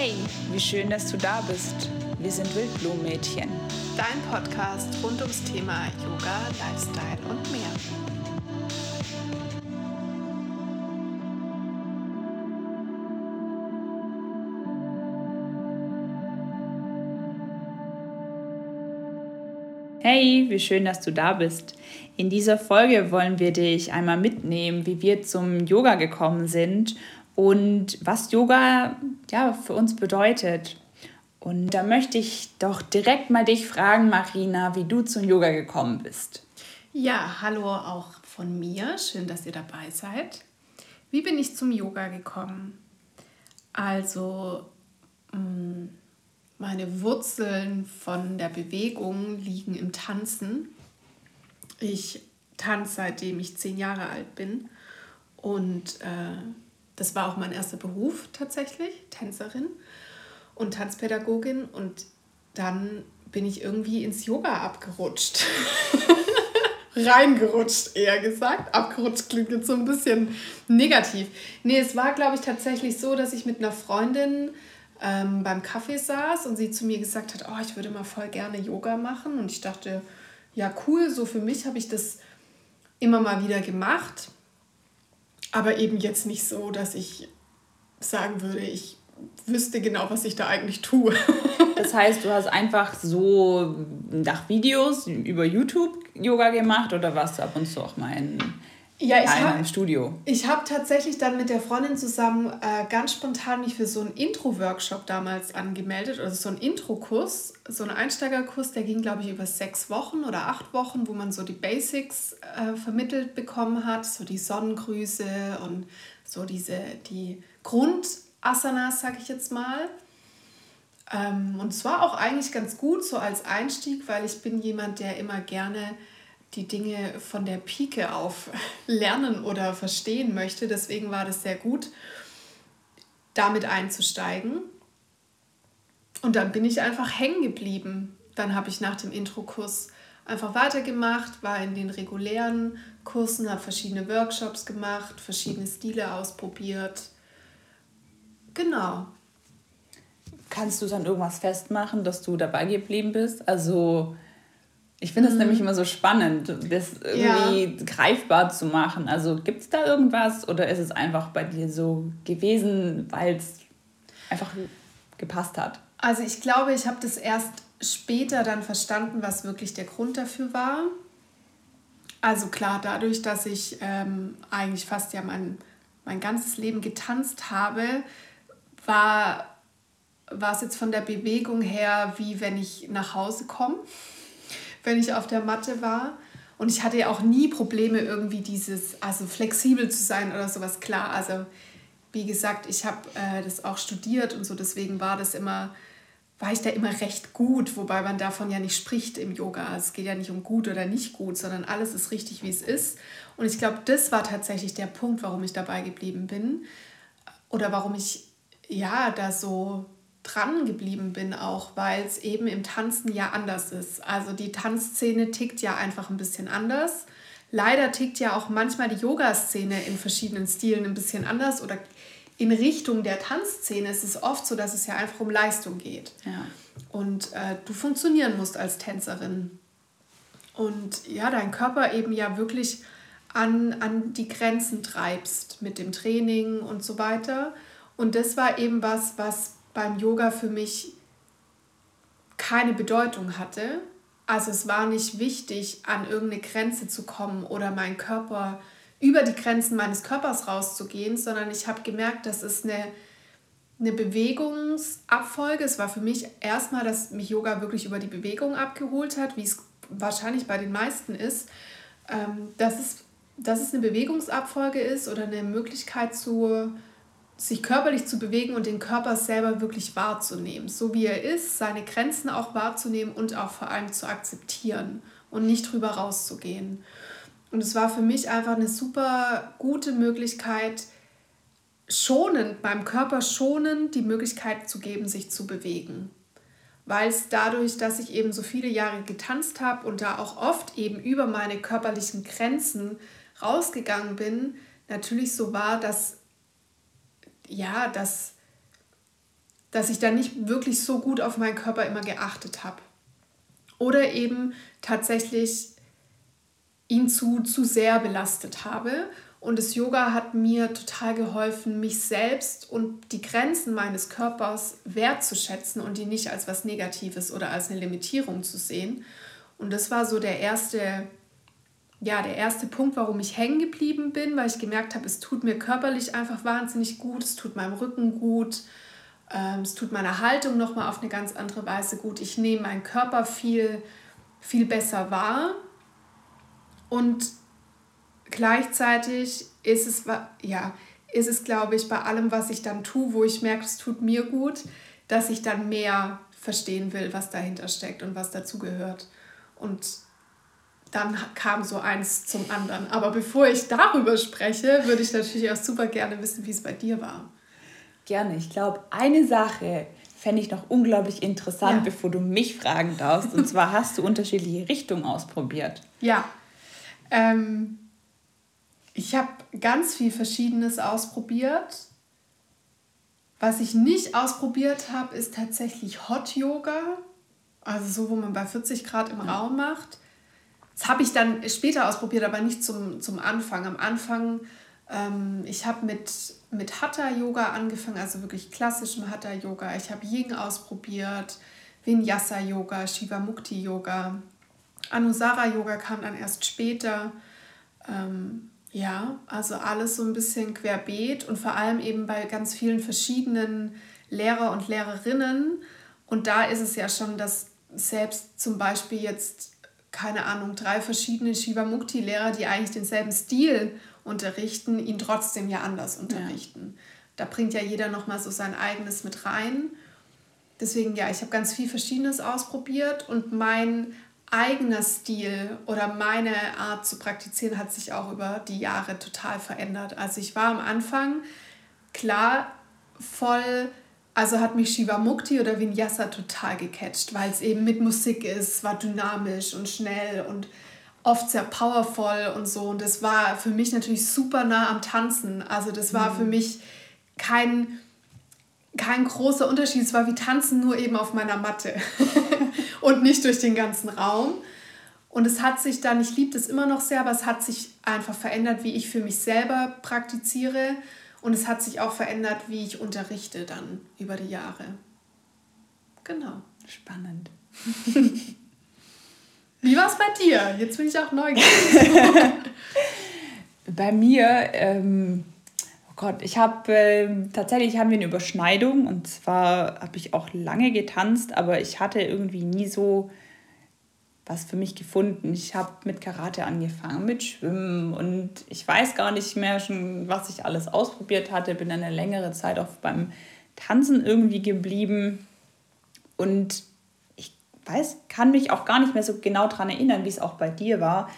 Hey, wie schön, dass du da bist. Wir sind Wildblumenmädchen. Dein Podcast rund ums Thema Yoga, Lifestyle und mehr. Hey, wie schön, dass du da bist. In dieser Folge wollen wir dich einmal mitnehmen, wie wir zum Yoga gekommen sind und was Yoga ja, für uns bedeutet. Und da möchte ich doch direkt mal dich fragen, Marina, wie du zum Yoga gekommen bist. Ja, hallo auch von mir. Schön, dass ihr dabei seid. Wie bin ich zum Yoga gekommen? Also, mm, meine Wurzeln von der Bewegung liegen im Tanzen. Ich tanze seitdem ich zehn Jahre alt bin und äh, das war auch mein erster Beruf tatsächlich, Tänzerin und Tanzpädagogin und dann bin ich irgendwie ins Yoga abgerutscht. Reingerutscht, eher gesagt. Abgerutscht klingt jetzt so ein bisschen negativ. Nee, es war, glaube ich, tatsächlich so, dass ich mit einer Freundin ähm, beim Kaffee saß und sie zu mir gesagt hat, oh, ich würde mal voll gerne Yoga machen. Und ich dachte, ja, cool, so für mich habe ich das immer mal wieder gemacht. Aber eben jetzt nicht so, dass ich sagen würde, ich wüsste genau, was ich da eigentlich tue. das heißt, du hast einfach so nach Videos über YouTube Yoga gemacht oder warst du ab und zu auch mal in ja, ich hab, im Studio? Ich habe tatsächlich dann mit der Freundin zusammen äh, ganz spontan mich für so einen Intro-Workshop damals angemeldet, also so einen Intro-Kurs, so einen Einsteigerkurs, der ging, glaube ich, über sechs Wochen oder acht Wochen, wo man so die Basics äh, vermittelt bekommen hat, so die Sonnengrüße und so diese, die Grundasanas, sag ich jetzt mal. Ähm, und es war auch eigentlich ganz gut so als Einstieg, weil ich bin jemand, der immer gerne die Dinge von der Pike auf lernen oder verstehen möchte. Deswegen war das sehr gut, damit einzusteigen. Und dann bin ich einfach hängen geblieben. Dann habe ich nach dem Intro-Kurs einfach weitergemacht, war in den regulären Kursen, habe verschiedene Workshops gemacht, verschiedene Stile ausprobiert. Genau. Kannst du dann irgendwas festmachen, dass du dabei geblieben bist? Also ich finde es mhm. nämlich immer so spannend, das irgendwie ja. greifbar zu machen. Also gibt es da irgendwas oder ist es einfach bei dir so gewesen, weil es einfach gepasst hat? Also ich glaube, ich habe das erst später dann verstanden, was wirklich der Grund dafür war. Also klar, dadurch, dass ich ähm, eigentlich fast ja mein, mein ganzes Leben getanzt habe, war, war es jetzt von der Bewegung her, wie wenn ich nach Hause komme wenn ich auf der Matte war. Und ich hatte ja auch nie Probleme, irgendwie dieses, also flexibel zu sein oder sowas. Klar, also wie gesagt, ich habe äh, das auch studiert und so, deswegen war das immer, war ich da immer recht gut, wobei man davon ja nicht spricht im Yoga. Es geht ja nicht um gut oder nicht gut, sondern alles ist richtig, wie es ist. Und ich glaube, das war tatsächlich der Punkt, warum ich dabei geblieben bin. Oder warum ich ja da so dran geblieben bin, auch weil es eben im Tanzen ja anders ist. Also die Tanzszene tickt ja einfach ein bisschen anders. Leider tickt ja auch manchmal die Yoga-Szene in verschiedenen Stilen ein bisschen anders oder in Richtung der Tanzszene ist es oft so, dass es ja einfach um Leistung geht. Ja. Und äh, du funktionieren musst als Tänzerin. Und ja, dein Körper eben ja wirklich an, an die Grenzen treibst mit dem Training und so weiter. Und das war eben was, was beim Yoga für mich keine Bedeutung hatte. Also es war nicht wichtig, an irgendeine Grenze zu kommen oder meinen Körper über die Grenzen meines Körpers rauszugehen, sondern ich habe gemerkt, dass es eine, eine Bewegungsabfolge. Es war für mich erstmal, dass mich Yoga wirklich über die Bewegung abgeholt hat, wie es wahrscheinlich bei den meisten ist. Ähm, dass, es, dass es eine Bewegungsabfolge ist oder eine Möglichkeit zur sich körperlich zu bewegen und den Körper selber wirklich wahrzunehmen, so wie er ist, seine Grenzen auch wahrzunehmen und auch vor allem zu akzeptieren und nicht drüber rauszugehen. Und es war für mich einfach eine super gute Möglichkeit, schonend, meinem Körper schonend die Möglichkeit zu geben, sich zu bewegen. Weil es dadurch, dass ich eben so viele Jahre getanzt habe und da auch oft eben über meine körperlichen Grenzen rausgegangen bin, natürlich so war, dass ja, dass dass ich da nicht wirklich so gut auf meinen Körper immer geachtet habe. Oder eben tatsächlich ihn zu, zu sehr belastet habe. Und das Yoga hat mir total geholfen, mich selbst und die Grenzen meines Körpers wertzuschätzen und die nicht als was Negatives oder als eine Limitierung zu sehen. Und das war so der erste, ja, der erste Punkt, warum ich hängen geblieben bin, weil ich gemerkt habe, es tut mir körperlich einfach wahnsinnig gut, es tut meinem Rücken gut, ähm, es tut meiner Haltung nochmal auf eine ganz andere Weise gut. Ich nehme meinen Körper viel, viel besser wahr. Und gleichzeitig ist es, ja, ist es, glaube ich, bei allem, was ich dann tue, wo ich merke, es tut mir gut, dass ich dann mehr verstehen will, was dahinter steckt und was dazugehört. Und dann kam so eins zum anderen. Aber bevor ich darüber spreche, würde ich natürlich auch super gerne wissen, wie es bei dir war. Gerne. Ich glaube, eine Sache fände ich noch unglaublich interessant, ja. bevor du mich fragen darfst. Und zwar hast du unterschiedliche Richtungen ausprobiert. Ja. Ähm, ich habe ganz viel Verschiedenes ausprobiert. Was ich nicht ausprobiert habe, ist tatsächlich Hot Yoga. Also so, wo man bei 40 Grad im ja. Raum macht. Das habe ich dann später ausprobiert, aber nicht zum, zum Anfang. Am Anfang, ähm, ich habe mit mit Hatha-Yoga angefangen, also wirklich klassischem Hatha-Yoga. Ich habe Ying ausprobiert, Vinyasa-Yoga, Shiva-Mukti-Yoga. Anusara-Yoga kam dann erst später. Ähm, ja, also alles so ein bisschen querbeet und vor allem eben bei ganz vielen verschiedenen Lehrer und Lehrerinnen. Und da ist es ja schon, dass selbst zum Beispiel jetzt, keine Ahnung, drei verschiedene Shiva-Mukti-Lehrer, die eigentlich denselben Stil unterrichten, ihn trotzdem ja anders unterrichten. Ja. Da bringt ja jeder nochmal so sein eigenes mit rein. Deswegen, ja, ich habe ganz viel Verschiedenes ausprobiert und mein eigener Stil oder meine Art zu praktizieren hat sich auch über die Jahre total verändert. Also ich war am Anfang klar voll, also hat mich Shiva Mukti oder Vinyasa total gecatcht, weil es eben mit Musik ist, war dynamisch und schnell und oft sehr powerful und so. Und das war für mich natürlich super nah am Tanzen. Also das war mhm. für mich kein, kein großer Unterschied. Es war wie Tanzen nur eben auf meiner Matte und nicht durch den ganzen Raum. Und es hat sich dann, ich liebe das immer noch sehr, aber es hat sich einfach verändert, wie ich für mich selber praktiziere. Und es hat sich auch verändert, wie ich unterrichte dann über die Jahre. Genau. Spannend. Wie war es bei dir? Jetzt bin ich auch neugierig. bei mir, ähm, oh Gott, ich habe äh, tatsächlich haben wir eine Überschneidung und zwar habe ich auch lange getanzt, aber ich hatte irgendwie nie so was für mich gefunden. Ich habe mit Karate angefangen, mit Schwimmen und ich weiß gar nicht mehr schon, was ich alles ausprobiert hatte. Bin eine längere Zeit auch beim Tanzen irgendwie geblieben und weiß, kann mich auch gar nicht mehr so genau daran erinnern, wie es auch bei dir war.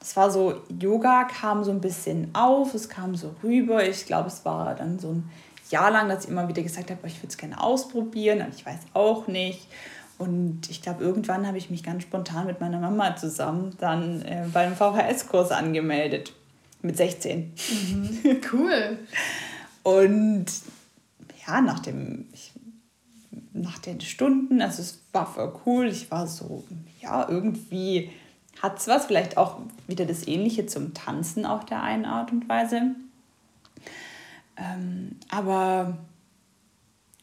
Es war so, Yoga kam so ein bisschen auf, es kam so rüber. Ich glaube, es war dann so ein Jahr lang, dass ich immer wieder gesagt habe, ich würde es gerne ausprobieren und ich weiß auch nicht. Und ich glaube, irgendwann habe ich mich ganz spontan mit meiner Mama zusammen dann äh, beim VHS-Kurs angemeldet. Mit 16. Mhm. Cool. Und ja, nach dem, ich nach den Stunden, also es war voll cool, ich war so, ja, irgendwie hat es was, vielleicht auch wieder das Ähnliche zum Tanzen auf der einen Art und Weise. Ähm, aber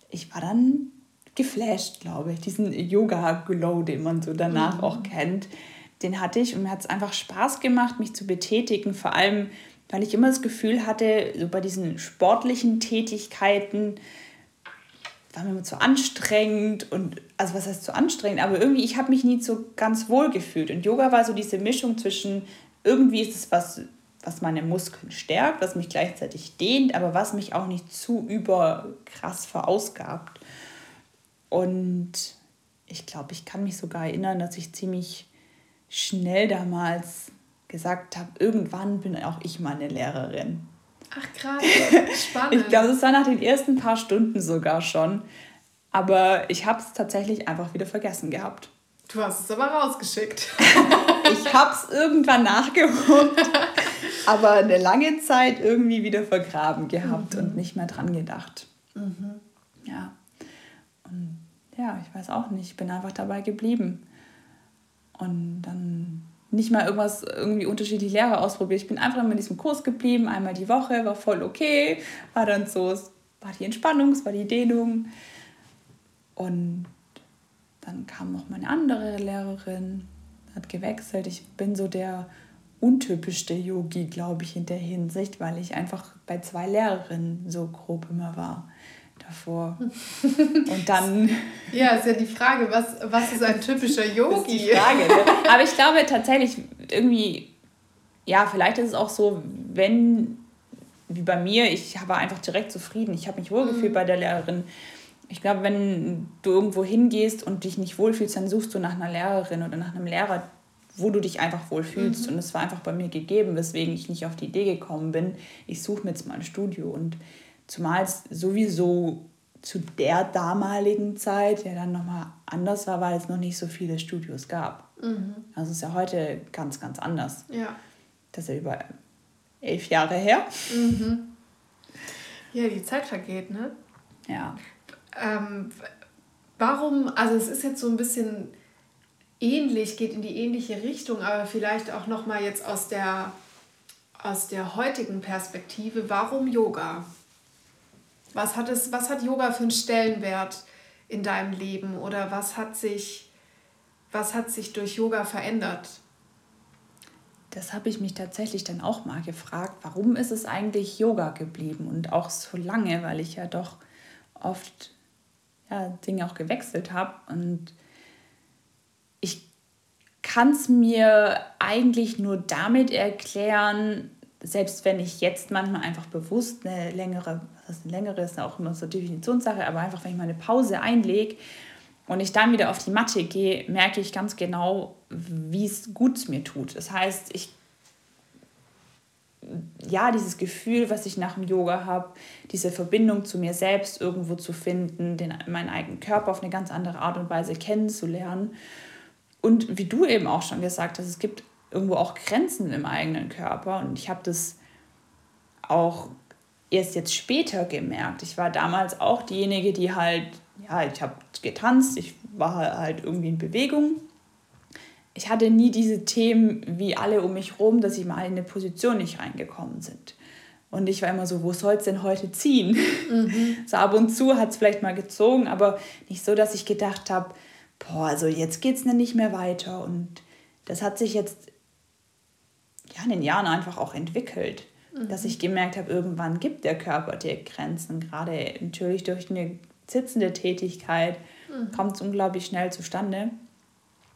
ich war dann geflasht, glaube ich. Diesen Yoga-Glow, den man so danach mhm. auch kennt, den hatte ich und mir hat es einfach Spaß gemacht, mich zu betätigen. Vor allem, weil ich immer das Gefühl hatte, so bei diesen sportlichen Tätigkeiten, war mir immer zu anstrengend und, also was heißt zu anstrengend, aber irgendwie, ich habe mich nie so ganz wohl gefühlt. Und Yoga war so diese Mischung zwischen, irgendwie ist es was, was meine Muskeln stärkt, was mich gleichzeitig dehnt, aber was mich auch nicht zu überkrass verausgabt. Und ich glaube, ich kann mich sogar erinnern, dass ich ziemlich schnell damals gesagt habe, irgendwann bin auch ich meine Lehrerin. Ach krass, spannend. ich glaube, es war nach den ersten paar Stunden sogar schon. Aber ich habe es tatsächlich einfach wieder vergessen gehabt. Du hast es aber rausgeschickt. ich habe es irgendwann nachgeholt, aber eine lange Zeit irgendwie wieder vergraben gehabt mhm. und nicht mehr dran gedacht. Mhm. Ja. Und ja, ich weiß auch nicht, ich bin einfach dabei geblieben. Und dann nicht mal irgendwas, irgendwie unterschiedliche Lehrer ausprobiert. Ich bin einfach in diesem Kurs geblieben, einmal die Woche, war voll okay, war dann so, es war die Entspannung, es war die Dehnung. Und dann kam noch meine andere Lehrerin, hat gewechselt. Ich bin so der untypischste Yogi, glaube ich, in der Hinsicht, weil ich einfach bei zwei Lehrerinnen so grob immer war davor. Und dann. Ja, ist ja die Frage, was, was ist ein typischer Yogi? ist die Frage, ne? Aber ich glaube tatsächlich irgendwie, ja, vielleicht ist es auch so, wenn, wie bei mir, ich war einfach direkt zufrieden. Ich habe mich wohlgefühlt mhm. bei der Lehrerin. Ich glaube, wenn du irgendwo hingehst und dich nicht wohlfühlst, dann suchst du nach einer Lehrerin oder nach einem Lehrer, wo du dich einfach wohlfühlst. Mhm. Und es war einfach bei mir gegeben, weswegen ich nicht auf die Idee gekommen bin, ich suche mir jetzt mal ein Studio. Und zumal es sowieso zu der damaligen Zeit ja dann nochmal anders war, weil es noch nicht so viele Studios gab. Mhm. Also ist ja heute ganz, ganz anders. Ja. Das ist ja über elf Jahre her. Mhm. Ja, die Zeit vergeht, ne? Ja. Ähm, warum, also es ist jetzt so ein bisschen ähnlich, geht in die ähnliche Richtung, aber vielleicht auch nochmal jetzt aus der, aus der heutigen Perspektive, warum Yoga? Was hat, es, was hat Yoga für einen Stellenwert in deinem Leben? Oder was hat sich, was hat sich durch Yoga verändert? Das habe ich mich tatsächlich dann auch mal gefragt, warum ist es eigentlich Yoga geblieben? Und auch so lange, weil ich ja doch oft ja, Dinge auch gewechselt habe. Und ich kann es mir eigentlich nur damit erklären, selbst wenn ich jetzt manchmal einfach bewusst eine längere, was eine längere ist auch immer so Definitionssache, aber einfach wenn ich mal eine Pause einlege und ich dann wieder auf die Matte gehe, merke ich ganz genau, wie es gut mir tut. Das heißt, ich ja, dieses Gefühl, was ich nach dem Yoga habe, diese Verbindung zu mir selbst irgendwo zu finden, den, meinen eigenen Körper auf eine ganz andere Art und Weise kennenzulernen. Und wie du eben auch schon gesagt hast, es gibt irgendwo auch Grenzen im eigenen Körper. Und ich habe das auch erst jetzt später gemerkt. Ich war damals auch diejenige, die halt, ja, ich habe getanzt, ich war halt irgendwie in Bewegung. Ich hatte nie diese Themen wie alle um mich rum, dass ich mal in eine Position nicht reingekommen sind. Und ich war immer so, wo soll es denn heute ziehen? Mhm. So ab und zu hat es vielleicht mal gezogen, aber nicht so, dass ich gedacht habe, boah, also jetzt geht es nicht mehr weiter. Und das hat sich jetzt ja, in den Jahren einfach auch entwickelt. Mhm. Dass ich gemerkt habe, irgendwann gibt der Körper dir Grenzen. Gerade natürlich durch eine sitzende Tätigkeit mhm. kommt es unglaublich schnell zustande.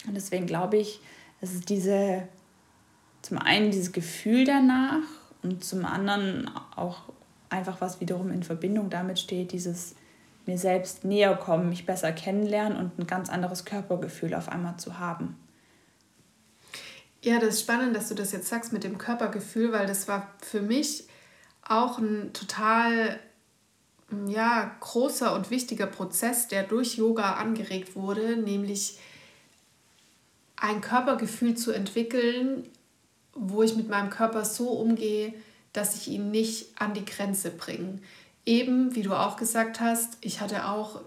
Und deswegen glaube ich, es diese, zum einen dieses Gefühl danach und zum anderen auch einfach was wiederum in Verbindung damit steht, dieses mir selbst näher kommen, mich besser kennenlernen und ein ganz anderes Körpergefühl auf einmal zu haben. Ja, das ist spannend, dass du das jetzt sagst mit dem Körpergefühl, weil das war für mich auch ein total ja, großer und wichtiger Prozess, der durch Yoga angeregt wurde, nämlich ein Körpergefühl zu entwickeln, wo ich mit meinem Körper so umgehe, dass ich ihn nicht an die Grenze bringe. Eben, wie du auch gesagt hast, ich hatte auch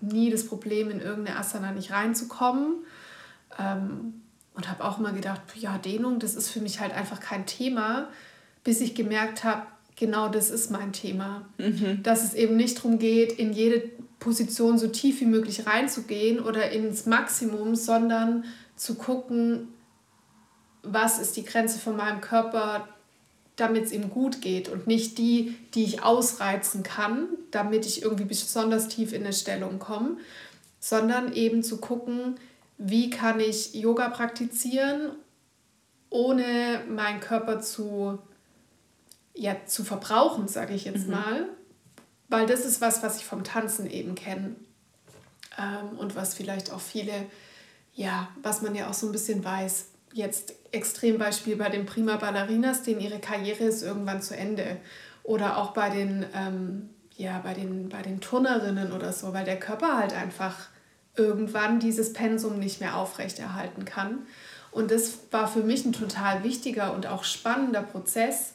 nie das Problem, in irgendeine Asana nicht reinzukommen. Ähm, und habe auch immer gedacht, ja, Dehnung, das ist für mich halt einfach kein Thema, bis ich gemerkt habe, genau das ist mein Thema. Mhm. Dass es eben nicht darum geht, in jede Position so tief wie möglich reinzugehen oder ins Maximum, sondern zu gucken, was ist die Grenze von meinem Körper, damit es ihm gut geht und nicht die, die ich ausreizen kann, damit ich irgendwie besonders tief in eine Stellung komme, sondern eben zu gucken, wie kann ich Yoga praktizieren, ohne meinen Körper zu, ja, zu verbrauchen, sage ich jetzt mhm. mal. Weil das ist was, was ich vom Tanzen eben kenne. Ähm, und was vielleicht auch viele, ja, was man ja auch so ein bisschen weiß. Jetzt Extrembeispiel bei den Prima Ballerinas, denen ihre Karriere ist irgendwann zu Ende. Oder auch bei den, ähm, ja, bei den, bei den Turnerinnen oder so, weil der Körper halt einfach irgendwann dieses Pensum nicht mehr aufrechterhalten kann. Und das war für mich ein total wichtiger und auch spannender Prozess,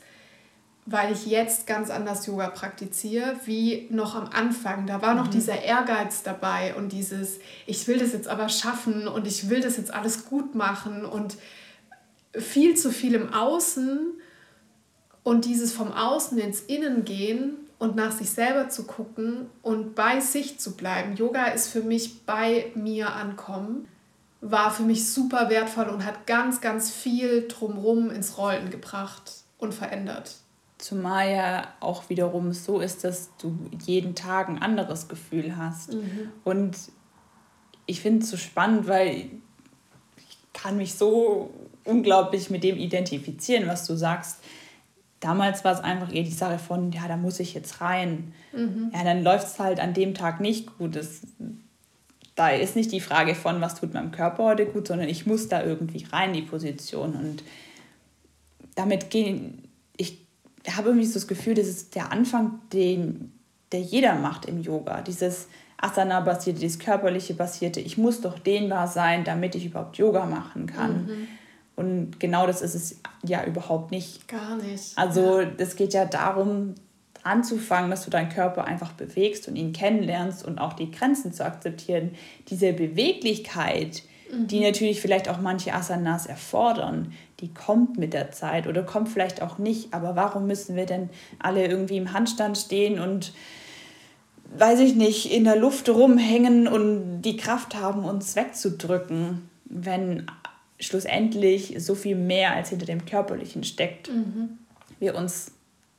weil ich jetzt ganz anders Yoga praktiziere, wie noch am Anfang. Da war noch mhm. dieser Ehrgeiz dabei und dieses, ich will das jetzt aber schaffen und ich will das jetzt alles gut machen und viel zu viel im Außen und dieses vom Außen ins Innen gehen und nach sich selber zu gucken und bei sich zu bleiben. Yoga ist für mich bei mir ankommen, war für mich super wertvoll und hat ganz, ganz viel drumrum ins Rollen gebracht und verändert. Zumal ja auch wiederum so ist, dass du jeden Tag ein anderes Gefühl hast. Mhm. Und ich finde es so spannend, weil ich kann mich so unglaublich mit dem identifizieren, was du sagst. Damals war es einfach eher die Sache von, ja, da muss ich jetzt rein. Mhm. Ja, dann läuft es halt an dem Tag nicht gut. Das, da ist nicht die Frage von, was tut meinem Körper heute gut, sondern ich muss da irgendwie rein, die Position. Und damit gehen, ich habe irgendwie so das Gefühl, das ist der Anfang, den der jeder macht im Yoga. Dieses Asana-basierte, dieses körperliche basierte, ich muss doch dehnbar sein, damit ich überhaupt Yoga machen kann. Mhm. Und genau das ist es ja überhaupt nicht. Gar nicht. Also es geht ja darum, anzufangen, dass du deinen Körper einfach bewegst und ihn kennenlernst und auch die Grenzen zu akzeptieren. Diese Beweglichkeit, mhm. die natürlich vielleicht auch manche Asanas erfordern, die kommt mit der Zeit oder kommt vielleicht auch nicht. Aber warum müssen wir denn alle irgendwie im Handstand stehen und weiß ich nicht, in der Luft rumhängen und die Kraft haben, uns wegzudrücken, wenn schlussendlich so viel mehr als hinter dem Körperlichen steckt. Mhm. Wir uns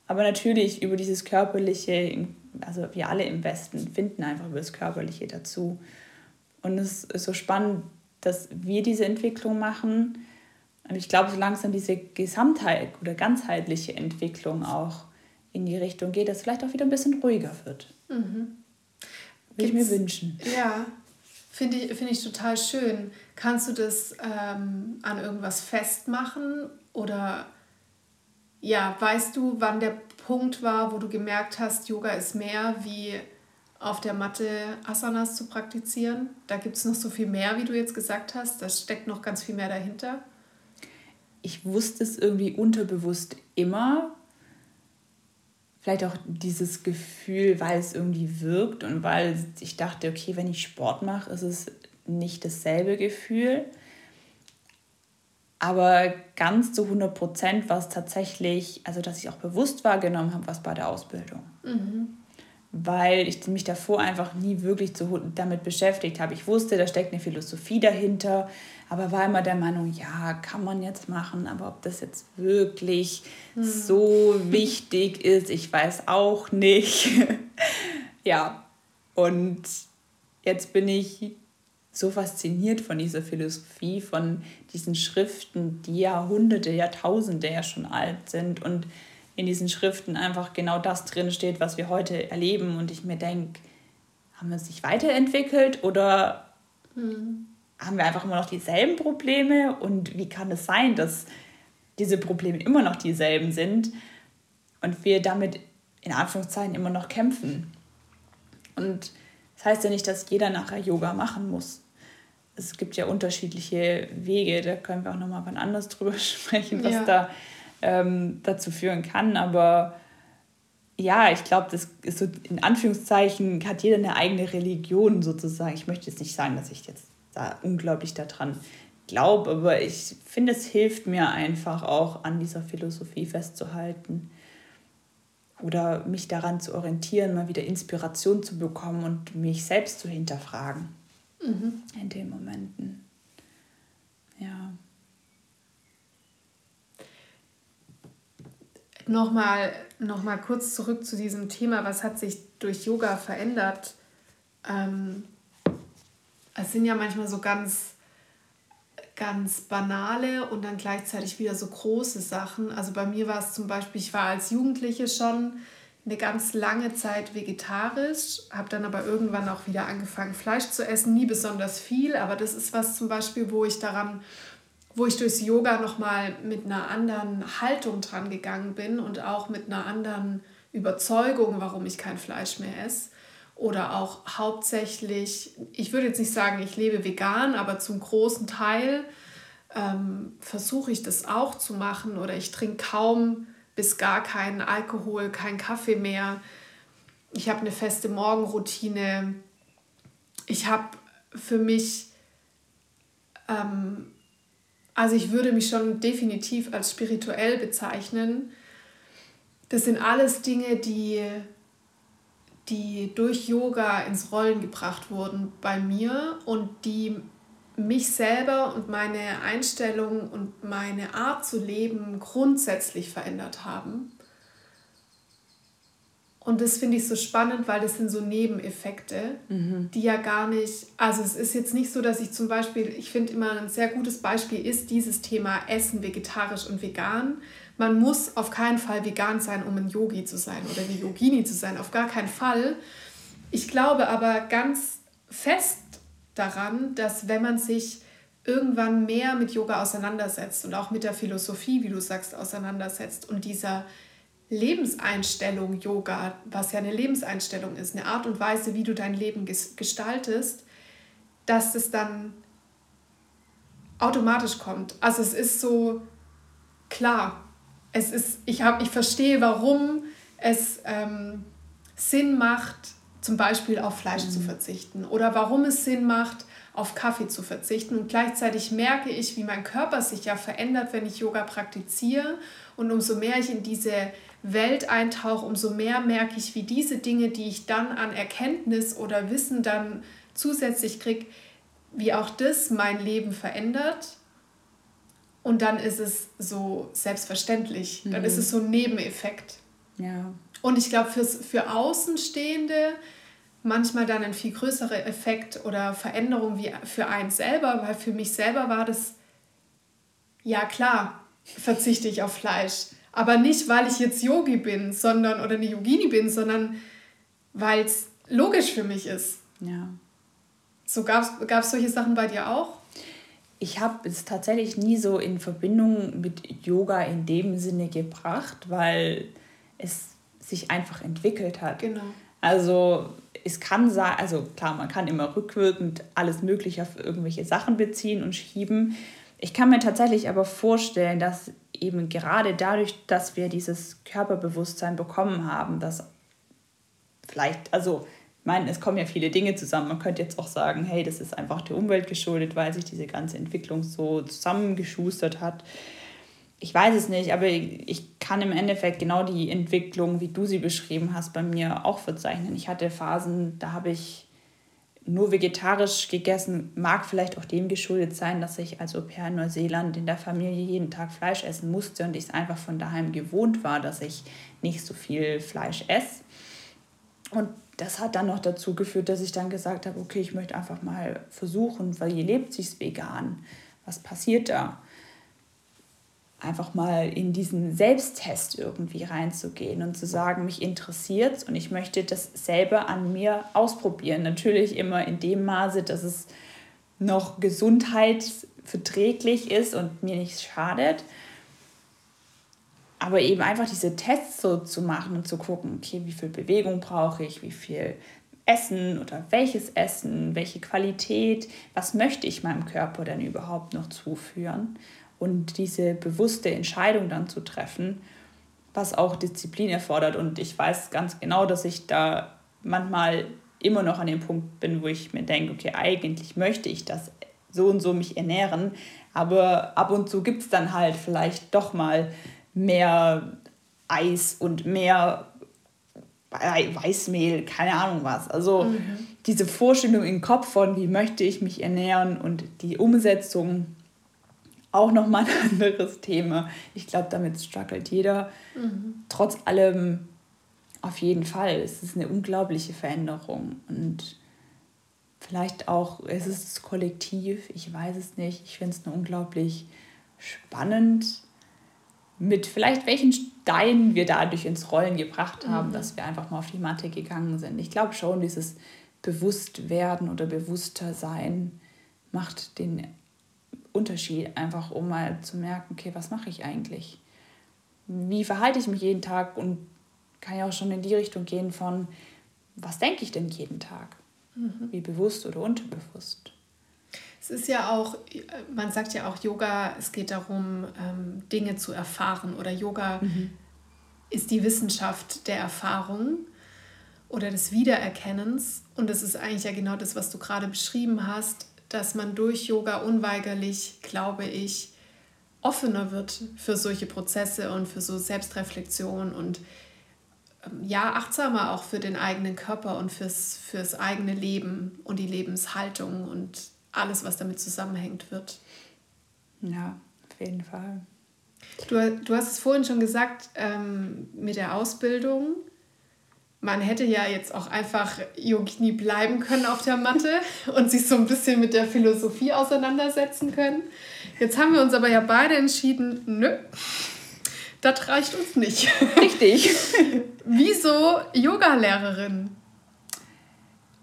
aber natürlich über dieses Körperliche, also wir alle im Westen finden einfach über das Körperliche dazu. Und es ist so spannend, dass wir diese Entwicklung machen. Und ich glaube, so langsam diese Gesamtheit oder ganzheitliche Entwicklung auch in die Richtung geht, dass es vielleicht auch wieder ein bisschen ruhiger wird. Mhm. Würde ich mir wünschen. Ja, finde ich, find ich total schön. Kannst du das ähm, an irgendwas festmachen oder ja, weißt du, wann der Punkt war, wo du gemerkt hast, Yoga ist mehr wie auf der Matte Asanas zu praktizieren? Da gibt es noch so viel mehr, wie du jetzt gesagt hast. Da steckt noch ganz viel mehr dahinter. Ich wusste es irgendwie unterbewusst immer. Vielleicht auch dieses Gefühl, weil es irgendwie wirkt und weil ich dachte, okay, wenn ich Sport mache, ist es nicht dasselbe Gefühl. Aber ganz zu 100 Prozent war es tatsächlich, also dass ich auch bewusst wahrgenommen habe, was bei der Ausbildung. Mhm. Weil ich mich davor einfach nie wirklich zu, damit beschäftigt habe. Ich wusste, da steckt eine Philosophie dahinter, aber war immer der Meinung, ja, kann man jetzt machen, aber ob das jetzt wirklich mhm. so wichtig ist, ich weiß auch nicht. ja, und jetzt bin ich so fasziniert von dieser Philosophie, von diesen Schriften, die Jahrhunderte, Jahrtausende ja schon alt sind und in diesen Schriften einfach genau das drin steht, was wir heute erleben. Und ich mir denke, haben wir sich weiterentwickelt oder mhm. haben wir einfach immer noch dieselben Probleme? Und wie kann es sein, dass diese Probleme immer noch dieselben sind und wir damit in Anführungszeichen immer noch kämpfen? Und das heißt ja nicht, dass jeder nachher Yoga machen muss es gibt ja unterschiedliche Wege, da können wir auch nochmal wann anders drüber sprechen, was ja. da ähm, dazu führen kann. Aber ja, ich glaube, das ist so in Anführungszeichen, hat jeder eine eigene Religion sozusagen. Ich möchte jetzt nicht sagen, dass ich jetzt da unglaublich daran glaube, aber ich finde, es hilft mir einfach auch an dieser Philosophie festzuhalten oder mich daran zu orientieren, mal wieder Inspiration zu bekommen und mich selbst zu hinterfragen mhm. in den Momenten. Ja. Nochmal, noch kurz zurück zu diesem Thema, was hat sich durch Yoga verändert? Ähm, es sind ja manchmal so ganz, ganz banale und dann gleichzeitig wieder so große Sachen. Also bei mir war es zum Beispiel, ich war als Jugendliche schon eine ganz lange Zeit vegetarisch, habe dann aber irgendwann auch wieder angefangen, Fleisch zu essen. Nie besonders viel, aber das ist was zum Beispiel, wo ich daran, wo ich durchs Yoga nochmal mit einer anderen Haltung dran gegangen bin und auch mit einer anderen Überzeugung, warum ich kein Fleisch mehr esse. Oder auch hauptsächlich, ich würde jetzt nicht sagen, ich lebe vegan, aber zum großen Teil ähm, versuche ich das auch zu machen oder ich trinke kaum bis gar keinen Alkohol, kein Kaffee mehr. Ich habe eine feste Morgenroutine. Ich habe für mich, ähm, also ich würde mich schon definitiv als spirituell bezeichnen. Das sind alles Dinge, die, die durch Yoga ins Rollen gebracht wurden bei mir und die mich selber und meine Einstellung und meine Art zu leben grundsätzlich verändert haben. Und das finde ich so spannend, weil das sind so Nebeneffekte, mhm. die ja gar nicht, also es ist jetzt nicht so, dass ich zum Beispiel, ich finde immer ein sehr gutes Beispiel ist dieses Thema Essen, vegetarisch und vegan. Man muss auf keinen Fall vegan sein, um ein Yogi zu sein oder eine Yogini zu sein, auf gar keinen Fall. Ich glaube aber ganz fest daran, dass wenn man sich irgendwann mehr mit Yoga auseinandersetzt und auch mit der Philosophie, wie du sagst, auseinandersetzt und dieser Lebenseinstellung Yoga, was ja eine Lebenseinstellung ist, eine Art und Weise, wie du dein Leben gestaltest, dass es dann automatisch kommt. Also es ist so klar. Es ist, ich, hab, ich verstehe, warum es ähm, Sinn macht, zum Beispiel auf Fleisch mhm. zu verzichten oder warum es Sinn macht, auf Kaffee zu verzichten. Und gleichzeitig merke ich, wie mein Körper sich ja verändert, wenn ich Yoga praktiziere. Und umso mehr ich in diese Welt eintauche, umso mehr merke ich, wie diese Dinge, die ich dann an Erkenntnis oder Wissen dann zusätzlich kriege, wie auch das mein Leben verändert. Und dann ist es so selbstverständlich. Dann ist mhm. es so ein Nebeneffekt. Ja. Und ich glaube, für Außenstehende manchmal dann ein viel größerer Effekt oder Veränderung wie für einen selber, weil für mich selber war das, ja klar, verzichte ich auf Fleisch. Aber nicht, weil ich jetzt Yogi bin, sondern oder eine Yogini bin, sondern weil es logisch für mich ist. Ja. So gab es solche Sachen bei dir auch? Ich habe es tatsächlich nie so in Verbindung mit Yoga in dem Sinne gebracht, weil es sich einfach entwickelt hat. Genau. Also es kann sein, also klar, man kann immer rückwirkend alles Mögliche auf irgendwelche Sachen beziehen und schieben. Ich kann mir tatsächlich aber vorstellen, dass eben gerade dadurch, dass wir dieses Körperbewusstsein bekommen haben, dass vielleicht, also ich meine, es kommen ja viele Dinge zusammen. Man könnte jetzt auch sagen, hey, das ist einfach der Umwelt geschuldet, weil sich diese ganze Entwicklung so zusammengeschustert hat ich weiß es nicht, aber ich kann im Endeffekt genau die Entwicklung, wie du sie beschrieben hast, bei mir auch verzeichnen. Ich hatte Phasen, da habe ich nur vegetarisch gegessen, mag vielleicht auch dem geschuldet sein, dass ich als Au pair in Neuseeland in der Familie jeden Tag Fleisch essen musste und ich es einfach von daheim gewohnt war, dass ich nicht so viel Fleisch esse. Und das hat dann noch dazu geführt, dass ich dann gesagt habe, okay, ich möchte einfach mal versuchen, weil hier lebt sich vegan. Was passiert da? Einfach mal in diesen Selbsttest irgendwie reinzugehen und zu sagen, mich interessiert und ich möchte das selber an mir ausprobieren. Natürlich immer in dem Maße, dass es noch gesundheitsverträglich ist und mir nichts schadet. Aber eben einfach diese Tests so zu machen und zu gucken, okay, wie viel Bewegung brauche ich, wie viel Essen oder welches Essen, welche Qualität, was möchte ich meinem Körper denn überhaupt noch zuführen und diese bewusste Entscheidung dann zu treffen, was auch Disziplin erfordert. Und ich weiß ganz genau, dass ich da manchmal immer noch an dem Punkt bin, wo ich mir denke, okay, eigentlich möchte ich das so und so mich ernähren, aber ab und zu gibt es dann halt vielleicht doch mal mehr Eis und mehr Weißmehl, keine Ahnung was. Also mhm. diese Vorstellung im Kopf von, wie möchte ich mich ernähren und die Umsetzung auch nochmal ein anderes Thema. Ich glaube, damit struggelt jeder. Mhm. Trotz allem auf jeden Fall. Es ist eine unglaubliche Veränderung. Und vielleicht auch, es ist kollektiv, ich weiß es nicht. Ich finde es nur unglaublich spannend, mit vielleicht welchen Steinen wir dadurch ins Rollen gebracht haben, mhm. dass wir einfach mal auf die Matte gegangen sind. Ich glaube schon, dieses Bewusstwerden oder bewusster sein macht den Unterschied, einfach um mal zu merken, okay, was mache ich eigentlich? Wie verhalte ich mich jeden Tag und kann ja auch schon in die Richtung gehen von, was denke ich denn jeden Tag? Mhm. Wie bewusst oder unterbewusst? Es ist ja auch, man sagt ja auch Yoga, es geht darum, ähm, Dinge zu erfahren oder Yoga mhm. ist die Wissenschaft der Erfahrung oder des Wiedererkennens. Und das ist eigentlich ja genau das, was du gerade beschrieben hast, dass man durch Yoga unweigerlich, glaube ich, offener wird für solche Prozesse und für so Selbstreflexion und ähm, ja, achtsamer auch für den eigenen Körper und fürs, fürs eigene Leben und die Lebenshaltung und alles, was damit zusammenhängt, wird. Ja, auf jeden Fall. Du, du hast es vorhin schon gesagt ähm, mit der Ausbildung. Man hätte ja jetzt auch einfach Yogini bleiben können auf der Matte und sich so ein bisschen mit der Philosophie auseinandersetzen können. Jetzt haben wir uns aber ja beide entschieden, nö, das reicht uns nicht. Richtig. Wieso Yogalehrerin?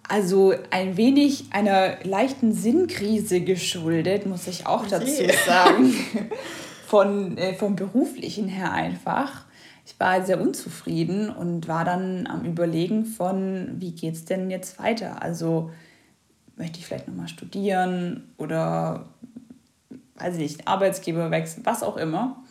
Also ein wenig einer leichten Sinnkrise geschuldet, muss ich auch dazu sagen. Von, äh, vom beruflichen her einfach. Ich war sehr unzufrieden und war dann am Überlegen von, wie geht es denn jetzt weiter? Also möchte ich vielleicht nochmal studieren oder weiß ich nicht, Arbeitsgeber wechseln, was auch immer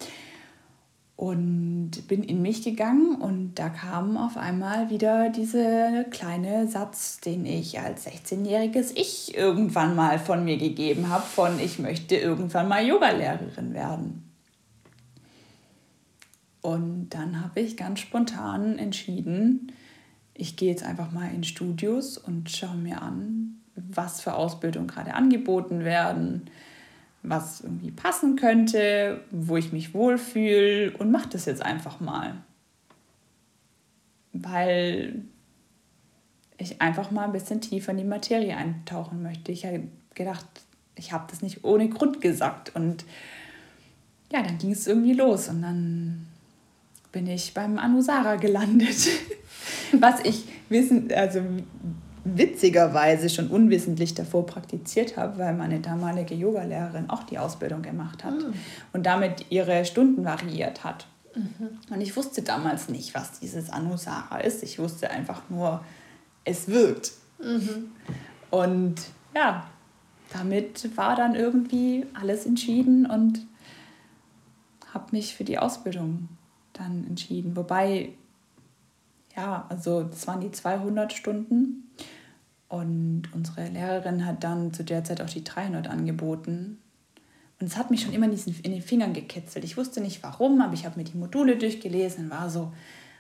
und bin in mich gegangen und da kam auf einmal wieder dieser kleine Satz, den ich als 16-jähriges Ich irgendwann mal von mir gegeben habe, von ich möchte irgendwann mal Yogalehrerin werden. Und dann habe ich ganz spontan entschieden, ich gehe jetzt einfach mal in Studios und schaue mir an, was für Ausbildungen gerade angeboten werden, was irgendwie passen könnte, wo ich mich wohlfühle und mache das jetzt einfach mal. Weil ich einfach mal ein bisschen tiefer in die Materie eintauchen möchte. Ich habe gedacht, ich habe das nicht ohne Grund gesagt. Und ja, dann ging es irgendwie los. Und dann bin ich beim Anusara gelandet. Was ich wissen, also witzigerweise schon unwissentlich davor praktiziert habe, weil meine damalige Yogalehrerin auch die Ausbildung gemacht hat mhm. und damit ihre Stunden variiert hat. Mhm. Und ich wusste damals nicht, was dieses Anusara ist. Ich wusste einfach nur, es wirkt. Mhm. Und ja, damit war dann irgendwie alles entschieden und habe mich für die Ausbildung dann entschieden. Wobei, ja, also das waren die 200 Stunden und unsere Lehrerin hat dann zu der Zeit auch die 300 angeboten. Und es hat mich schon immer in den Fingern gekitzelt. Ich wusste nicht warum, aber ich habe mir die Module durchgelesen und war so,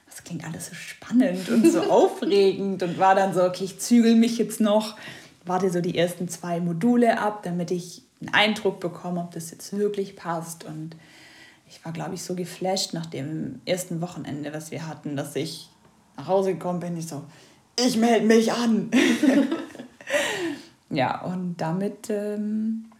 das klingt alles so spannend und so aufregend und war dann so, okay, ich zügel mich jetzt noch, warte so die ersten zwei Module ab, damit ich einen Eindruck bekomme, ob das jetzt wirklich passt. Und ich war, glaube ich, so geflasht nach dem ersten Wochenende, was wir hatten, dass ich nach Hause gekommen bin, ich so, ich melde mich an. ja, und damit ähm,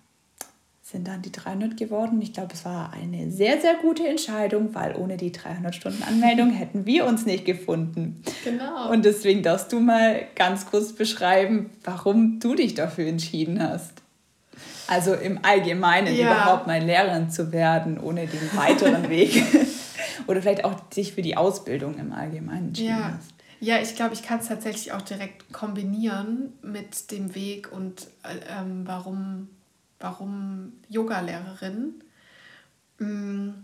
sind dann die 300 geworden. Ich glaube, es war eine sehr, sehr gute Entscheidung, weil ohne die 300 Stunden Anmeldung hätten wir uns nicht gefunden. Genau. Und deswegen darfst du mal ganz kurz beschreiben, warum du dich dafür entschieden hast. Also im Allgemeinen ja. überhaupt mal Lehrerin zu werden, ohne den weiteren Weg. Oder vielleicht auch sich für die Ausbildung im Allgemeinen entschieden ja. hast. Ja, ich glaube, ich kann es tatsächlich auch direkt kombinieren mit dem Weg und äh, ähm, warum, warum Yoga-Lehrerin. Mhm.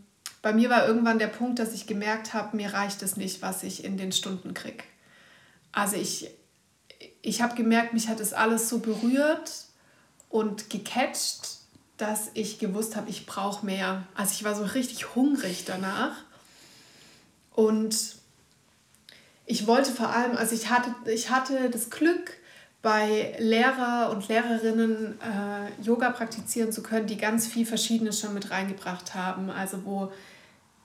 Bei mir war irgendwann der Punkt, dass ich gemerkt habe, mir reicht es nicht, was ich in den Stunden kriege. Also ich, ich habe gemerkt, mich hat es alles so berührt und gecatcht, dass ich gewusst habe, ich brauche mehr. Also ich war so richtig hungrig danach. Und ich wollte vor allem, also ich hatte, ich hatte das Glück, bei Lehrer und Lehrerinnen äh, Yoga praktizieren zu können, die ganz viel Verschiedenes schon mit reingebracht haben. Also wo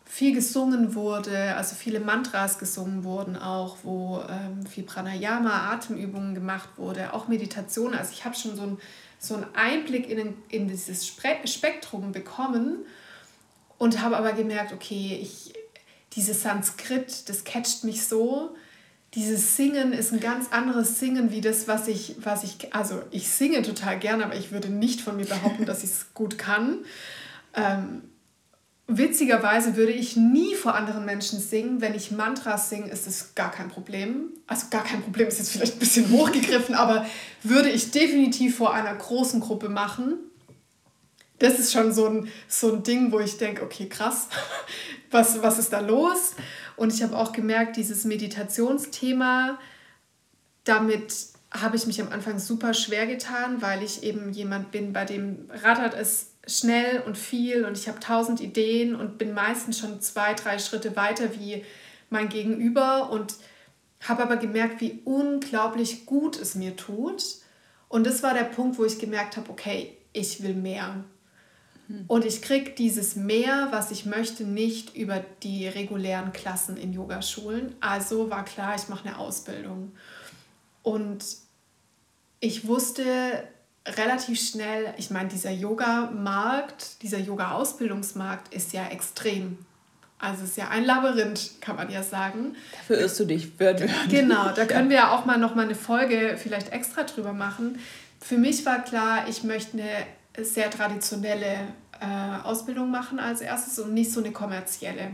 viel gesungen wurde, also viele Mantras gesungen wurden auch, wo ähm, viel Pranayama, Atemübungen gemacht wurde, auch Meditation. Also ich habe schon so, ein, so einen Einblick in, in dieses Spektrum bekommen und habe aber gemerkt, okay, ich, dieses Sanskrit, das catcht mich so. Dieses Singen ist ein ganz anderes Singen wie das, was ich, was ich, also ich singe total gern, aber ich würde nicht von mir behaupten, dass ich es gut kann. Ähm, witzigerweise würde ich nie vor anderen Menschen singen. Wenn ich Mantras singe, ist es gar kein Problem. Also gar kein Problem ist jetzt vielleicht ein bisschen hochgegriffen, aber würde ich definitiv vor einer großen Gruppe machen. Das ist schon so ein, so ein Ding, wo ich denke, okay, krass, was, was ist da los? Und ich habe auch gemerkt, dieses Meditationsthema, damit habe ich mich am Anfang super schwer getan, weil ich eben jemand bin, bei dem rattert es schnell und viel und ich habe tausend Ideen und bin meistens schon zwei, drei Schritte weiter wie mein Gegenüber und habe aber gemerkt, wie unglaublich gut es mir tut. Und das war der Punkt, wo ich gemerkt habe, okay, ich will mehr. Hm. Und ich kriege dieses mehr, was ich möchte, nicht über die regulären Klassen in Yogaschulen. Also war klar, ich mache eine Ausbildung. Und ich wusste relativ schnell, ich meine, dieser Yoga-Markt, dieser Yoga-Ausbildungsmarkt ist ja extrem. Also es ist ja ein Labyrinth, kann man ja sagen. Dafür irrst du dich, wird Genau, da können wir ja auch mal noch mal eine Folge vielleicht extra drüber machen. Für mich war klar, ich möchte eine sehr traditionelle äh, Ausbildung machen als erstes und nicht so eine kommerzielle.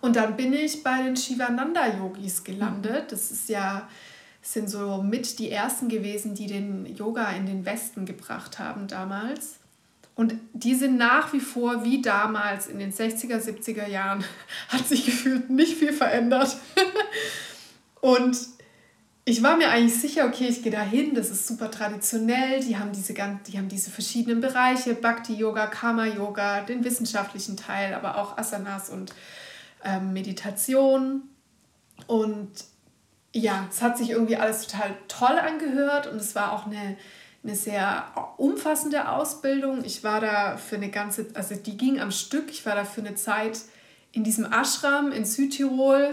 Und dann bin ich bei den Shivananda-Yogis gelandet. Das ist ja sind so mit die ersten gewesen, die den Yoga in den Westen gebracht haben damals. Und die sind nach wie vor wie damals in den 60er, 70er Jahren, hat sich gefühlt nicht viel verändert. Und ich war mir eigentlich sicher, okay, ich gehe da hin, das ist super traditionell, die haben diese, die haben diese verschiedenen Bereiche, Bhakti-Yoga, Karma-Yoga, den wissenschaftlichen Teil, aber auch Asanas und ähm, Meditation. Und ja, es hat sich irgendwie alles total toll angehört und es war auch eine, eine sehr umfassende Ausbildung. Ich war da für eine ganze, also die ging am Stück, ich war da für eine Zeit in diesem Ashram in Südtirol,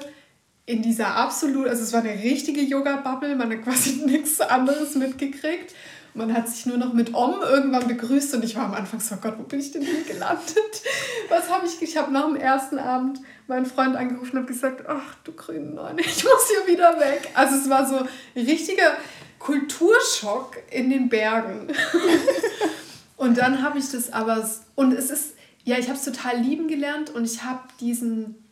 in dieser absolut, also es war eine richtige Yoga-Bubble, man hat quasi nichts anderes mitgekriegt. Man hat sich nur noch mit Om irgendwann begrüßt und ich war am Anfang so, oh Gott, wo bin ich denn hier gelandet? Was habe ich, ich habe nach dem ersten Abend meinen Freund angerufen und gesagt, ach du grüne Neune, ich muss hier wieder weg. Also es war so ein richtiger Kulturschock in den Bergen. und dann habe ich das aber, und es ist, ja, ich habe es total lieben gelernt und ich habe diesen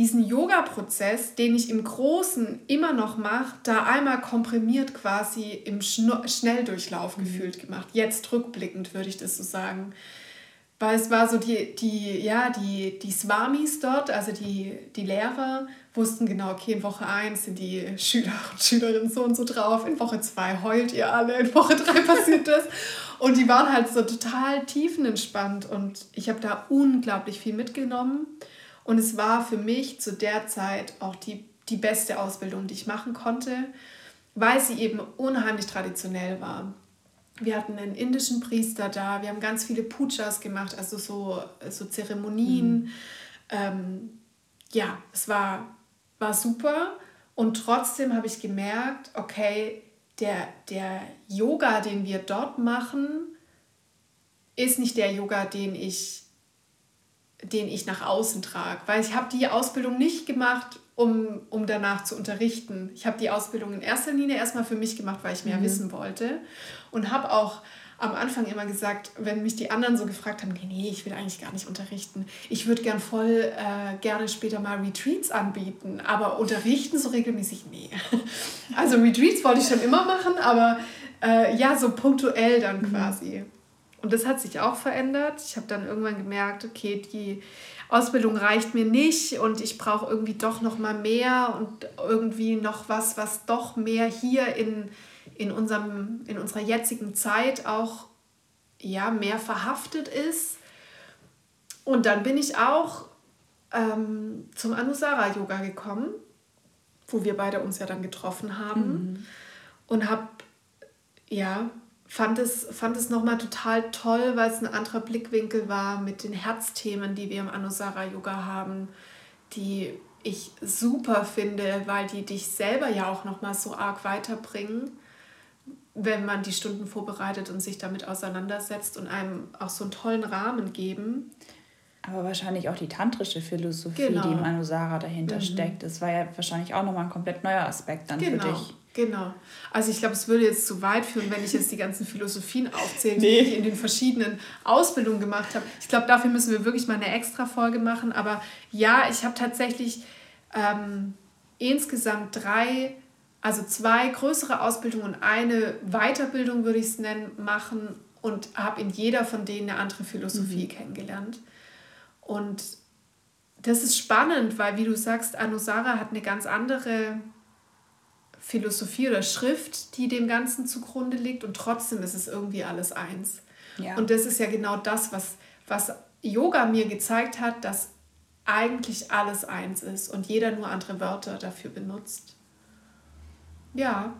diesen Yoga-Prozess, den ich im Großen immer noch mache, da einmal komprimiert quasi im Schno Schnelldurchlauf mhm. gefühlt gemacht. Jetzt rückblickend würde ich das so sagen. Weil es war so die, die, ja, die, die Swamis dort, also die, die Lehrer, wussten genau, okay, in Woche 1 sind die Schüler und Schülerinnen so und so drauf, in Woche 2 heult ihr alle, in Woche 3 passiert das. Und die waren halt so total tiefenentspannt und ich habe da unglaublich viel mitgenommen. Und es war für mich zu der Zeit auch die, die beste Ausbildung, die ich machen konnte, weil sie eben unheimlich traditionell war. Wir hatten einen indischen Priester da, wir haben ganz viele Pujas gemacht, also so, so Zeremonien. Mhm. Ähm, ja, es war, war super. Und trotzdem habe ich gemerkt, okay, der, der Yoga, den wir dort machen, ist nicht der Yoga, den ich den ich nach außen trage. Weil ich habe die Ausbildung nicht gemacht, um, um danach zu unterrichten. Ich habe die Ausbildung in erster Linie erstmal für mich gemacht, weil ich mehr mhm. wissen wollte. Und habe auch am Anfang immer gesagt, wenn mich die anderen so gefragt haben, nee, nee, ich will eigentlich gar nicht unterrichten. Ich würde gern voll äh, gerne später mal Retreats anbieten, aber unterrichten so regelmäßig, nee. Also Retreats wollte ich schon immer machen, aber äh, ja, so punktuell dann mhm. Und das hat sich auch verändert. Ich habe dann irgendwann gemerkt, okay, die Ausbildung reicht mir nicht und ich brauche irgendwie doch noch mal mehr und irgendwie noch was, was doch mehr hier in, in, unserem, in unserer jetzigen Zeit auch ja, mehr verhaftet ist. Und dann bin ich auch ähm, zum Anusara Yoga gekommen, wo wir beide uns ja dann getroffen haben mhm. und habe ja fand es, fand es nochmal total toll, weil es ein anderer Blickwinkel war mit den Herzthemen, die wir im Anusara Yoga haben, die ich super finde, weil die dich selber ja auch nochmal so arg weiterbringen, wenn man die Stunden vorbereitet und sich damit auseinandersetzt und einem auch so einen tollen Rahmen geben. Aber wahrscheinlich auch die tantrische Philosophie, genau. die im Anusara dahinter mhm. steckt. Das war ja wahrscheinlich auch nochmal ein komplett neuer Aspekt dann genau. für dich. Genau. Also ich glaube, es würde jetzt zu weit führen, wenn ich jetzt die ganzen Philosophien aufzähle, nee. die ich in den verschiedenen Ausbildungen gemacht habe. Ich glaube, dafür müssen wir wirklich mal eine extra Folge machen. Aber ja, ich habe tatsächlich ähm, insgesamt drei, also zwei größere Ausbildungen und eine Weiterbildung, würde ich es nennen, machen und habe in jeder von denen eine andere Philosophie mhm. kennengelernt. Und das ist spannend, weil wie du sagst, Anusara hat eine ganz andere Philosophie oder Schrift, die dem Ganzen zugrunde liegt und trotzdem ist es irgendwie alles eins. Ja. Und das ist ja genau das, was, was Yoga mir gezeigt hat, dass eigentlich alles eins ist und jeder nur andere Wörter dafür benutzt. Ja,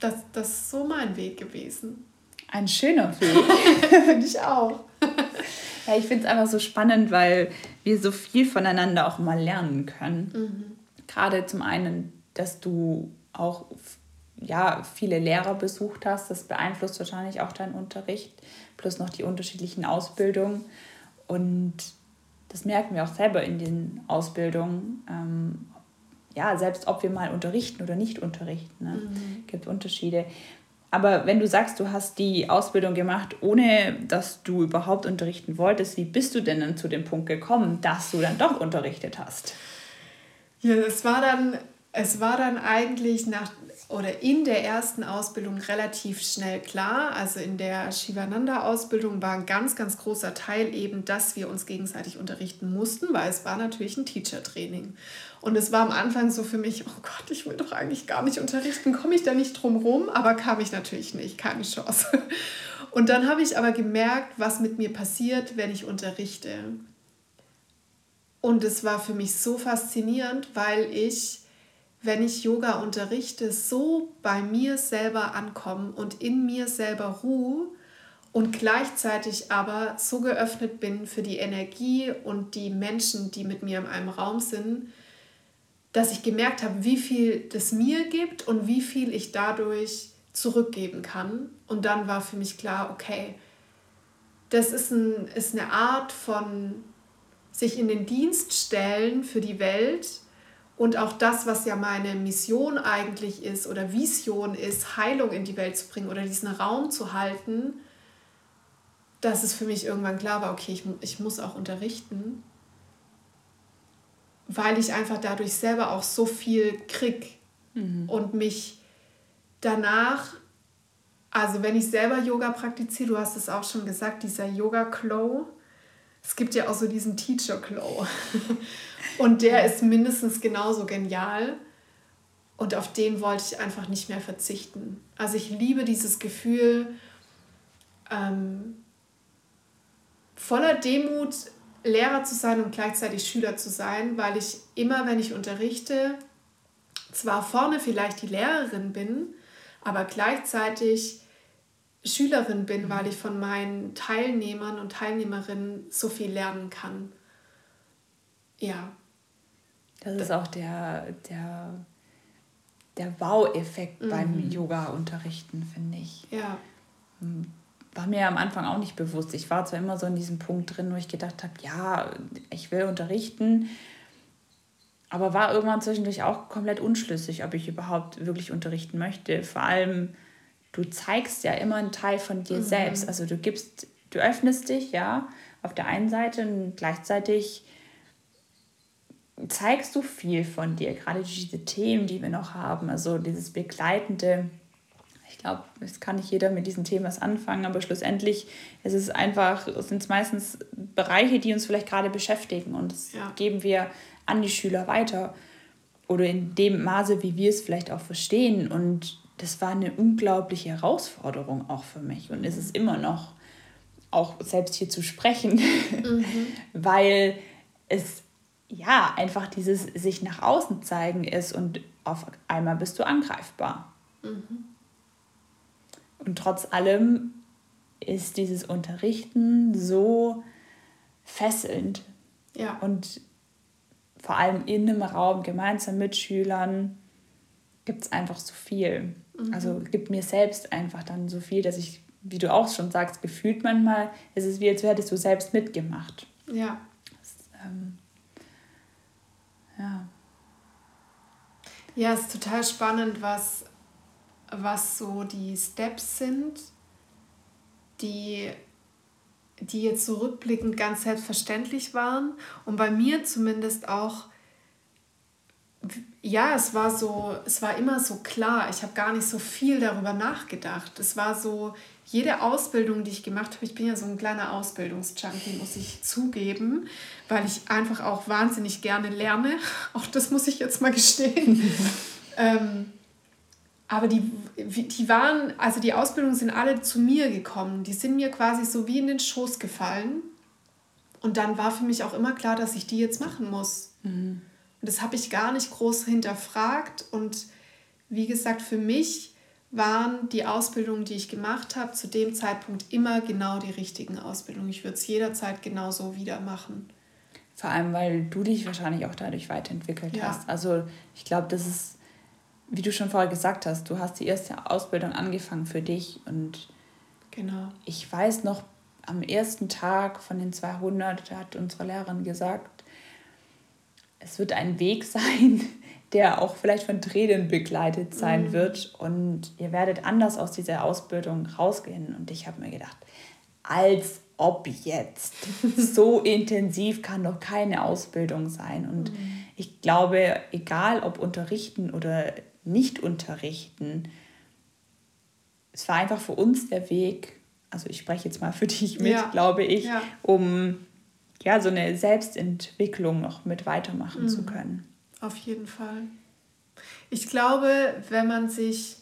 das, das ist so mein Weg gewesen. Ein schöner Weg. finde ich auch. ja, ich finde es einfach so spannend, weil wir so viel voneinander auch mal lernen können. Mhm. Gerade zum einen, dass du auch ja, viele Lehrer besucht hast, das beeinflusst wahrscheinlich auch deinen Unterricht, plus noch die unterschiedlichen Ausbildungen. Und das merken wir auch selber in den Ausbildungen. Ähm, ja, selbst ob wir mal unterrichten oder nicht unterrichten, ne? mhm. gibt Unterschiede. Aber wenn du sagst, du hast die Ausbildung gemacht, ohne dass du überhaupt unterrichten wolltest, wie bist du denn dann zu dem Punkt gekommen, dass du dann doch unterrichtet hast? Ja, es war dann, es war dann eigentlich nach oder in der ersten Ausbildung relativ schnell klar. Also in der Shivananda-Ausbildung war ein ganz, ganz großer Teil eben, dass wir uns gegenseitig unterrichten mussten, weil es war natürlich ein Teacher-Training. Und es war am Anfang so für mich, oh Gott, ich will doch eigentlich gar nicht unterrichten, komme ich da nicht drum rum? Aber kam ich natürlich nicht, keine Chance. Und dann habe ich aber gemerkt, was mit mir passiert, wenn ich unterrichte. Und es war für mich so faszinierend, weil ich, wenn ich Yoga unterrichte, so bei mir selber ankomme und in mir selber ruhe und gleichzeitig aber so geöffnet bin für die Energie und die Menschen, die mit mir in einem Raum sind, dass ich gemerkt habe, wie viel das mir gibt und wie viel ich dadurch zurückgeben kann. Und dann war für mich klar, okay, das ist, ein, ist eine Art von sich in den Dienst stellen für die Welt und auch das, was ja meine Mission eigentlich ist oder Vision ist, Heilung in die Welt zu bringen oder diesen Raum zu halten, dass es für mich irgendwann klar war, okay, ich, ich muss auch unterrichten weil ich einfach dadurch selber auch so viel krieg mhm. und mich danach, also wenn ich selber Yoga praktiziere, du hast es auch schon gesagt, dieser Yoga-Glow, es gibt ja auch so diesen Teacher-Glow und der ist mindestens genauso genial. Und auf den wollte ich einfach nicht mehr verzichten. Also ich liebe dieses Gefühl, ähm, voller Demut Lehrer zu sein und gleichzeitig Schüler zu sein, weil ich immer, wenn ich unterrichte, zwar vorne vielleicht die Lehrerin bin, aber gleichzeitig Schülerin bin, weil ich von meinen Teilnehmern und Teilnehmerinnen so viel lernen kann. Ja. Das ist auch der, der, der Wow-Effekt mhm. beim Yoga-Unterrichten, finde ich. Ja. Hm war mir am Anfang auch nicht bewusst. Ich war zwar immer so in diesem Punkt drin, wo ich gedacht habe, ja, ich will unterrichten, aber war irgendwann zwischendurch auch komplett unschlüssig, ob ich überhaupt wirklich unterrichten möchte. Vor allem, du zeigst ja immer einen Teil von dir mhm. selbst. Also du gibst, du öffnest dich, ja, auf der einen Seite und gleichzeitig zeigst du viel von dir, gerade diese Themen, die wir noch haben, also dieses begleitende glaube, es kann nicht jeder mit diesen Themen was anfangen, aber schlussendlich ist es einfach, sind es meistens Bereiche, die uns vielleicht gerade beschäftigen und das ja. geben wir an die Schüler weiter oder in dem Maße, wie wir es vielleicht auch verstehen und das war eine unglaubliche Herausforderung auch für mich und ist es immer noch, auch selbst hier zu sprechen, mhm. weil es ja einfach dieses sich nach außen zeigen ist und auf einmal bist du angreifbar. Mhm. Und trotz allem ist dieses Unterrichten so fesselnd. Ja. Und vor allem in einem Raum gemeinsam mit Schülern gibt es einfach so viel. Mhm. Also gibt mir selbst einfach dann so viel, dass ich, wie du auch schon sagst, gefühlt manchmal ist es wie, als hättest du selbst mitgemacht. Ja. Das, ähm, ja. Ja, es ist total spannend, was was so die Steps sind, die, die jetzt so rückblickend ganz selbstverständlich waren und bei mir zumindest auch ja, es war so, es war immer so klar. Ich habe gar nicht so viel darüber nachgedacht. Es war so, jede Ausbildung, die ich gemacht habe, ich bin ja so ein kleiner Ausbildungsjunkie, muss ich zugeben, weil ich einfach auch wahnsinnig gerne lerne. Auch das muss ich jetzt mal gestehen. ähm, aber die, die waren, also die Ausbildungen sind alle zu mir gekommen. Die sind mir quasi so wie in den Schoß gefallen. Und dann war für mich auch immer klar, dass ich die jetzt machen muss. Mhm. Und das habe ich gar nicht groß hinterfragt. Und wie gesagt, für mich waren die Ausbildungen, die ich gemacht habe, zu dem Zeitpunkt immer genau die richtigen Ausbildungen. Ich würde es jederzeit genauso wieder machen. Vor allem, weil du dich wahrscheinlich auch dadurch weiterentwickelt ja. hast. Also ich glaube, das ist wie du schon vorher gesagt hast, du hast die erste Ausbildung angefangen für dich und genau. ich weiß noch, am ersten Tag von den 200 hat unsere Lehrerin gesagt, es wird ein Weg sein, der auch vielleicht von Tränen begleitet sein mhm. wird und ihr werdet anders aus dieser Ausbildung rausgehen. Und ich habe mir gedacht, als ob jetzt. so intensiv kann doch keine Ausbildung sein. Und mhm. ich glaube, egal ob unterrichten oder nicht unterrichten. Es war einfach für uns der Weg, also ich spreche jetzt mal für dich mit, ja. glaube ich, ja. um ja, so eine Selbstentwicklung noch mit weitermachen mhm. zu können. Auf jeden Fall. Ich glaube, wenn man sich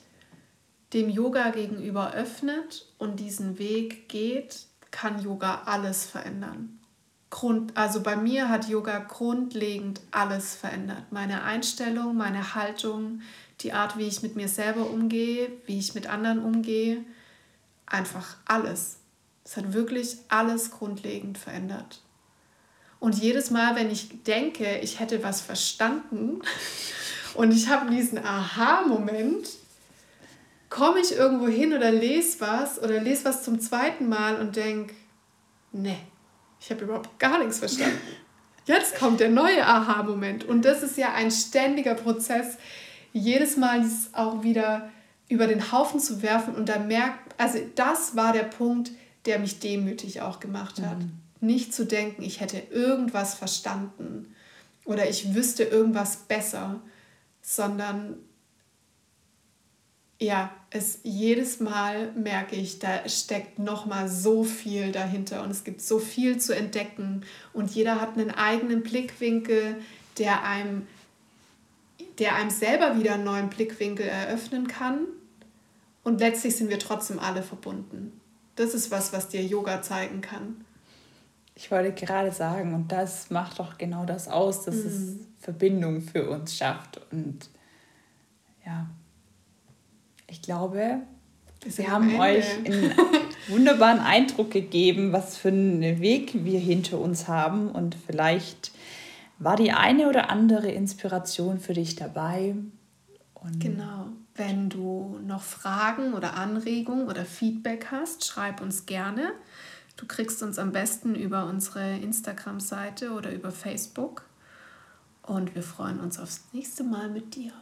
dem Yoga gegenüber öffnet und diesen Weg geht, kann Yoga alles verändern. Grund, also bei mir hat Yoga grundlegend alles verändert. Meine Einstellung, meine Haltung, die Art, wie ich mit mir selber umgehe, wie ich mit anderen umgehe, einfach alles. Es hat wirklich alles grundlegend verändert. Und jedes Mal, wenn ich denke, ich hätte was verstanden und ich habe diesen Aha-Moment, komme ich irgendwo hin oder lese was oder lese was zum zweiten Mal und denke, nee, ich habe überhaupt gar nichts verstanden. Jetzt kommt der neue Aha-Moment. Und das ist ja ein ständiger Prozess, jedes Mal dieses auch wieder über den Haufen zu werfen und da merkt, also das war der Punkt, der mich demütig auch gemacht hat. Mhm. Nicht zu denken, ich hätte irgendwas verstanden oder ich wüsste irgendwas besser, sondern ja, es jedes Mal merke ich, da steckt noch mal so viel dahinter und es gibt so viel zu entdecken und jeder hat einen eigenen Blickwinkel, der einem der einem selber wieder einen neuen Blickwinkel eröffnen kann. Und letztlich sind wir trotzdem alle verbunden. Das ist was, was dir Yoga zeigen kann. Ich wollte gerade sagen, und das macht doch genau das aus, dass mhm. es Verbindung für uns schafft. Und ja, ich glaube, wir haben Ende. euch einen wunderbaren Eindruck gegeben, was für einen Weg wir hinter uns haben. Und vielleicht war die eine oder andere Inspiration für dich dabei? Und genau. Wenn du noch Fragen oder Anregungen oder Feedback hast, schreib uns gerne. Du kriegst uns am besten über unsere Instagram-Seite oder über Facebook. Und wir freuen uns aufs nächste Mal mit dir.